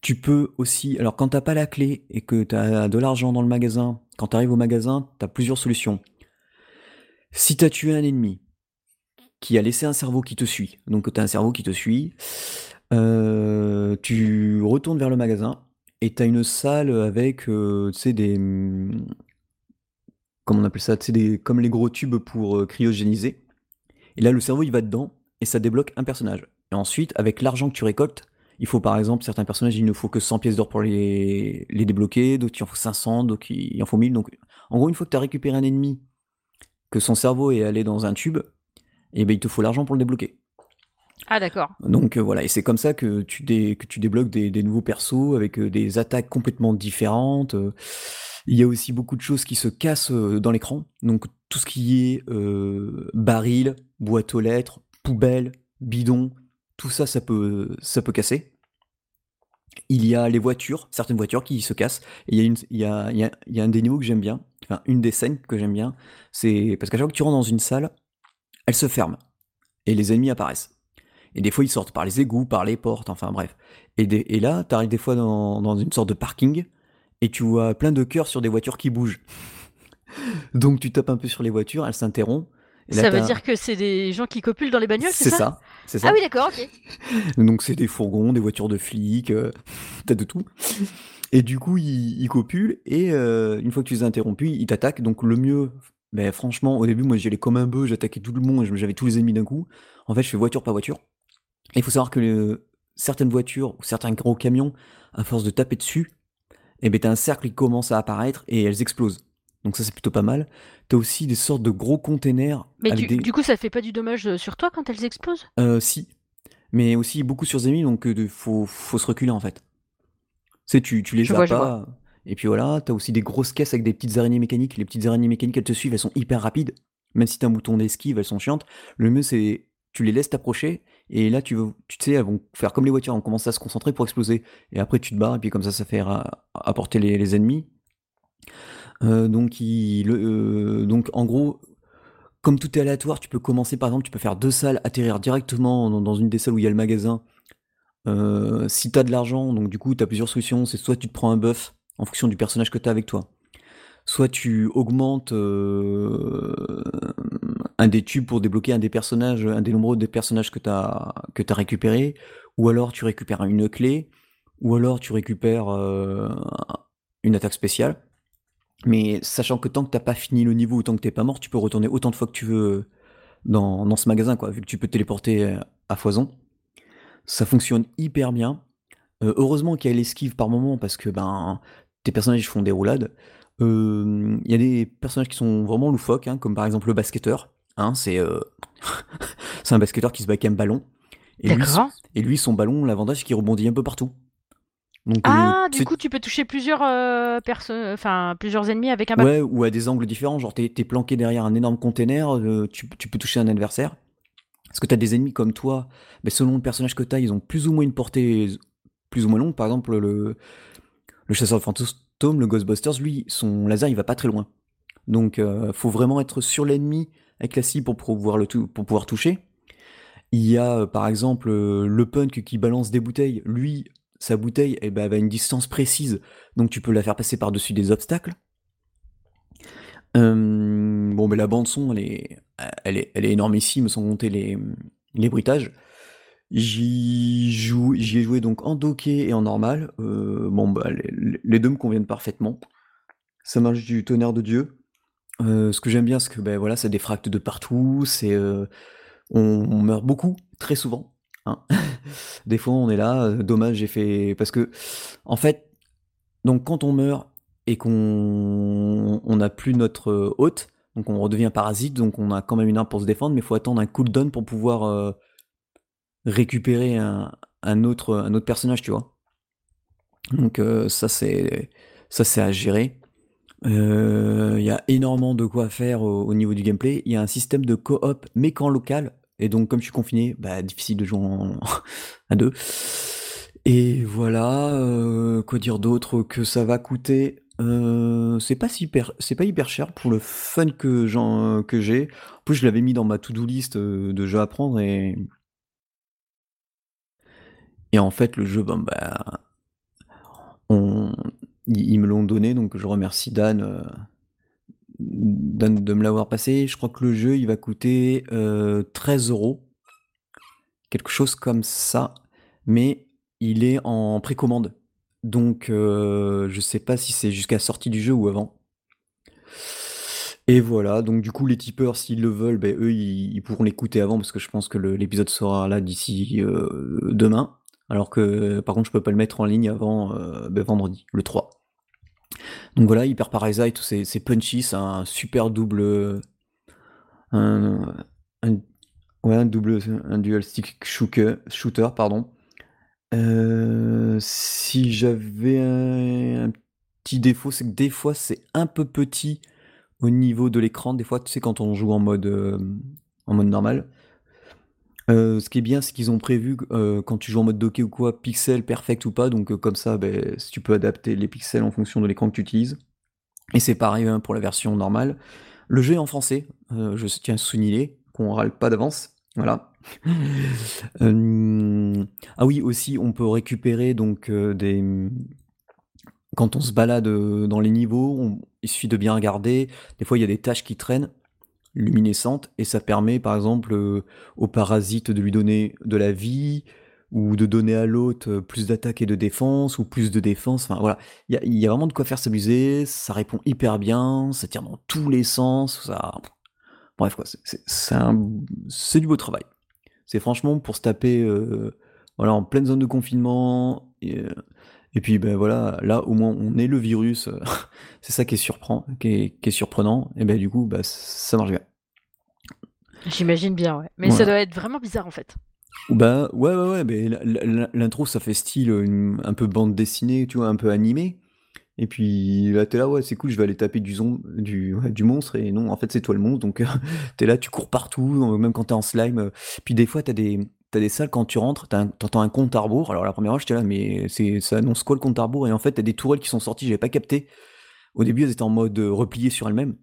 Tu peux aussi. Alors, quand tu n'as pas la clé et que tu as de l'argent dans le magasin, quand tu arrives au magasin, tu as plusieurs solutions. Si tu as tué un ennemi, qui a laissé un cerveau qui te suit. Donc tu as un cerveau qui te suit. Euh, tu retournes vers le magasin et tu as une salle avec euh, des. Hmm, comment on appelle ça des, Comme les gros tubes pour euh, cryogéniser. Et là, le cerveau, il va dedans et ça débloque un personnage. Et ensuite, avec l'argent que tu récoltes, il faut par exemple, certains personnages, il ne faut que 100 pièces d'or pour les, les débloquer, d'autres il en faut 500, d'autres il en faut 1000. Donc, en gros, une fois que tu as récupéré un ennemi, que son cerveau est allé dans un tube, et ben il te faut l'argent pour le débloquer. Ah d'accord. Donc euh, voilà, et c'est comme ça que tu, que tu débloques des, nouveaux persos avec euh, des attaques complètement différentes. Euh. Il y a aussi beaucoup de choses qui se cassent dans l'écran. Donc tout ce qui est baril, boîte aux lettres, poubelle, bidon, tout ça, ça peut, casser. Il y a les voitures, certaines voitures qui se cassent. Il y a, y y a un des niveaux que j'aime bien, enfin une des scènes que j'aime bien, c'est parce qu'à chaque fois que tu rentres dans une salle, elle se ferme. Et les ennemis apparaissent. Et des fois, ils sortent par les égouts, par les portes, enfin bref. Et, et là, tu arrives des fois dans, une sorte de parking, et tu vois plein de cœurs sur des voitures qui bougent. Donc tu tapes un peu sur les voitures, elles s'interrompent. Ça veut dire que c'est des gens qui copulent dans les bagnoles, c'est ça? C'est ça. Ah oui, d'accord, ok. Donc c'est des fourgons, des voitures de flics, euh, t'as de tout. Et du coup, ils, copulent, et euh, une fois que tu les as interrompus, ils t'attaquent. Donc le mieux, mais franchement, au début, moi, j'y allais comme un bœuf, j'attaquais tout le monde, j'avais tous les ennemis d'un coup. En fait, je fais voiture par voiture. Il faut savoir que certaines voitures ou certains gros camions, à force de taper dessus, et eh ben, t'as un cercle qui commence à apparaître et elles explosent. Donc ça, c'est plutôt pas mal. T'as aussi des sortes de gros containers. Mais du, coup, ça fait pas du dommage euh, sur toi quand elles explosent? Euh, Si. Mais aussi beaucoup sur les ennemis, donc il euh, faut, faut se reculer en fait. Tu sais, tu, tu les vois, pas. Et puis voilà, t'as aussi des grosses caisses avec des petites araignées mécaniques. Les petites araignées mécaniques, elles te suivent, elles sont hyper rapides. Même si t'as un bouton d'esquive, elles sont chiantes. Le mieux, c'est tu les laisses t'approcher et là, tu, veux, tu sais, elles vont faire comme les voitures, elles vont commencer à se concentrer pour exploser. Et après, tu te barres et puis comme ça, ça fait apporter les, ennemis. Euh, donc, euh, donc, en gros, comme tout est aléatoire, tu peux commencer par exemple, tu peux faire deux salles, atterrir directement dans, une des salles où il y a le magasin. Euh, si tu as de l'argent, donc du coup, tu as plusieurs solutions. C'est soit tu te prends un buff, en fonction du personnage que tu as avec toi. Soit tu augmentes euh, un des tubes pour débloquer un des personnages, un des nombreux des personnages que tu as, que as récupérés, ou alors tu récupères une clé, ou alors tu récupères euh, une attaque spéciale. Mais sachant que tant que t'as pas fini le niveau ou tant que t'es pas mort, tu peux retourner autant de fois que tu veux dans, ce magasin, quoi, vu que tu peux téléporter à foison. Ça fonctionne hyper bien. Euh, heureusement qu'il y a l'esquive par moment parce que ben tes personnages font des roulades. Il y a des personnages qui sont vraiment loufoques, hein, comme par exemple le basketteur. Hein, c'est euh, c'est un basketteur qui se bat avec un ballon. Et lui, et lui, son ballon, l'avantage, c'est qu'il rebondit un peu partout. Donc, euh, ah, du coup, tu peux toucher plusieurs, euh, enfin, plusieurs ennemis avec un ballon. Ouais, ou à des angles différents. Genre, t'es es planqué derrière un énorme container, tu, tu, peux toucher un adversaire. Parce que t'as des ennemis comme toi, mais selon le personnage que t'as, ils ont plus ou moins une portée plus ou moins longue. Par exemple, le, le chasseur de fantômes, le Ghostbusters, lui, son laser, il va pas très loin. Donc, faut vraiment être sur l'ennemi avec la cible pour pouvoir, le pour pouvoir toucher. Il y a, euh, par exemple, euh, le punk qui balance des bouteilles. Lui, sa bouteille, eh ben, elle a une distance précise, donc tu peux la faire passer par-dessus des obstacles. bon, mais la bande-son, elle est, elle, est, elle est énormissime, sans compter les, bruitages. J'y joue, ai joué donc en docké et en normal. Euh, bon, bah, les, deux me conviennent parfaitement. Ça marche du tonnerre de Dieu. Euh, ce que j'aime bien, c'est que ben voilà, ça défracte de partout. C'est, euh, on, meurt beaucoup, très souvent. Hein. Des fois, on est là. dommage, j'ai fait parce que en fait, donc quand on meurt, et qu'on on n'a plus notre hôte, donc on redevient parasite, donc on a quand même une arme pour se défendre, mais il faut attendre un cooldown pour pouvoir euh, récupérer un, autre, un autre personnage, tu vois. Donc euh, ça c'est ça c'est à gérer. Il y a énormément de quoi faire au, au niveau du gameplay. Il y a un système de coop mais qu'en local. Et donc comme je suis confiné, bah, difficile de jouer en... à deux. Et voilà, euh, quoi dire d'autre que ça va coûter euh, c'est pas super, c'est pas hyper cher pour le fun que j'ai. En plus, je l'avais mis dans ma to-do list euh, de jeux à prendre et et en fait, le jeu, bah, on... ils me l'ont donné, donc je remercie Dan, euh, Dan de me l'avoir passé. Je crois que le jeu, il va coûter 13 euros, quelque chose comme ça, mais il est en précommande. Donc, euh, je sais pas si c'est jusqu'à sortie du jeu ou avant. Et voilà, donc du coup, les tipeurs, s'ils le veulent, ben, eux, ils, pourront l'écouter avant, parce que je pense que l'épisode sera là d'ici euh, demain. Alors que, par contre, je peux pas le mettre en ligne avant euh, ben, vendredi, le 3. Donc voilà, Hyper Parasite, c'est punchy, c'est un super double... Un, ouais, un double... Un dual stick shooter, pardon. Euh, si j'avais un, petit défaut, c'est que des fois c'est un peu petit au niveau de l'écran. Des fois, tu sais, quand on joue en mode, euh, en mode normal. Euh, ce qui est bien, c'est qu'ils ont prévu quand tu joues en mode docké ou quoi, pixel perfect ou pas. Donc comme ça, ben, tu peux adapter les pixels en fonction de l'écran que tu utilises. Et c'est pareil hein, pour la version normale. Le jeu est en français, je tiens à souligner qu'on râle pas d'avance. Voilà. Euh, ah oui, aussi, on peut récupérer donc euh, des. Quand on se balade euh, dans les niveaux, il suffit de bien regarder. Des fois, il y a des tâches qui traînent, luminescentes, et ça permet, par exemple, au parasite de lui donner de la vie, ou de donner à l'autre plus d'attaque et de défense, ou plus de défense. Enfin, voilà. Il y a, vraiment de quoi faire s'amuser. Ça répond hyper bien, ça tire dans tous les sens. Ça... Bref, quoi, c'est du beau travail. C'est franchement pour se taper euh, en pleine zone de confinement. Euh, et, puis ben voilà, là au moins on est le virus. c'est ça qui est, surprend, qui est, qui est, surprenant. Et ben du coup, bah, ça marche bien. J'imagine bien, ouais. Mais ça doit être vraiment bizarre en fait. Bah ouais, ouais, ouais. Mais l'intro, ça fait style un peu bande dessinée, tu vois, un peu animé. Et puis là, t'es là, ouais, c'est cool, je vais aller taper du, du, du monstre, et non, en fait, c'est toi le monstre, donc t'es là, tu cours partout, même quand t'es en slime. Puis des fois, t'as des, as des salles, quand tu rentres, t'entends un compte à rebours. Alors la première fois, j'étais là, mais ça annonce quoi le compte à rebours? Et en fait, t'as des tourelles qui sont sorties, j'avais pas capté. Au début, elles étaient en mode euh, replié sur elles-mêmes.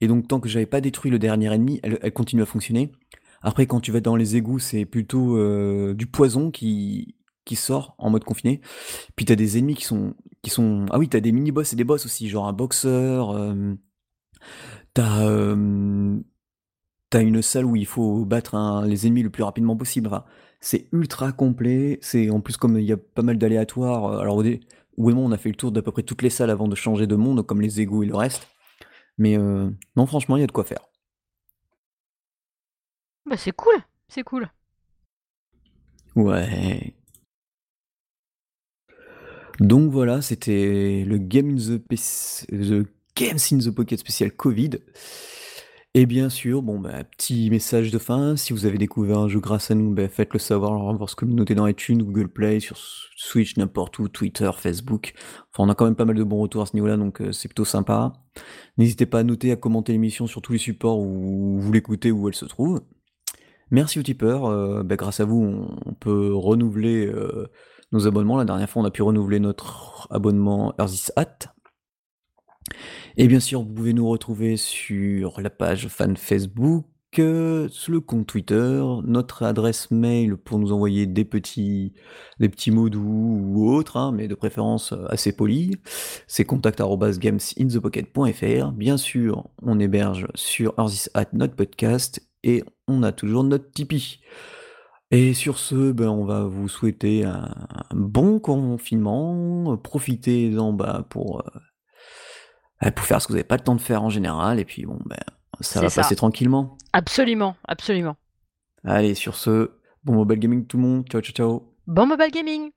Et donc, tant que j'avais pas détruit le dernier ennemi, elles, continuent à fonctionner. Après, quand tu vas dans les égouts, c'est plutôt euh, du poison qui, sort en mode confiné. Puis t'as des ennemis qui sont, qui sont... Ah oui, t'as des mini-boss et des boss aussi, genre un boxeur. Euh, t'as t'as une salle où il faut battre les ennemis le plus rapidement possible. c'est ultra complet. C'est en plus comme il y a pas mal d'aléatoires. Euh, alors au oui, on a fait le tour d'à peu près toutes les salles avant de changer de monde, comme les égouts et le reste. Mais non, franchement, il y a de quoi faire. Bah c'est cool, c'est cool. Ouais. Donc voilà, c'était le Game in the, the Games in the Pocket spécial Covid. Et bien sûr, bon, bah, petit message de fin, si vous avez découvert un jeu grâce à nous, bah, faites-le savoir, votre communauté dans iTunes, Google Play, sur Switch, n'importe où, Twitter, Facebook. Enfin, on a quand même pas mal de bons retours à ce niveau-là, donc euh, c'est plutôt sympa. N'hésitez pas à noter, à commenter l'émission sur tous les supports où vous l'écoutez, où elle se trouve. Merci aux tipeurs, euh, bah, grâce à vous, on, peut renouveler... Euh, nos abonnements. La dernière fois, on a pu renouveler notre abonnement Earthis Hat. Et bien sûr, vous pouvez nous retrouver sur la page fan Facebook, euh, sur le compte Twitter, notre adresse mail pour nous envoyer des petits, des petits mots doux ou autres, hein, mais de préférence euh, assez polis. C'est contact.gamesinthepocket.fr. Bien sûr, on héberge sur Earthis Hat notre podcast et on a toujours notre Tipeee. Et sur ce, ben, on va vous souhaiter un, bon confinement. Profitez-en bah, pour, euh, pour faire ce que vous n'avez pas le temps de faire en général. Et puis bon, ben, ça va passer tranquillement. Absolument, absolument. Allez, sur ce, bon mobile gaming tout le monde. Ciao, ciao, ciao. Bon mobile gaming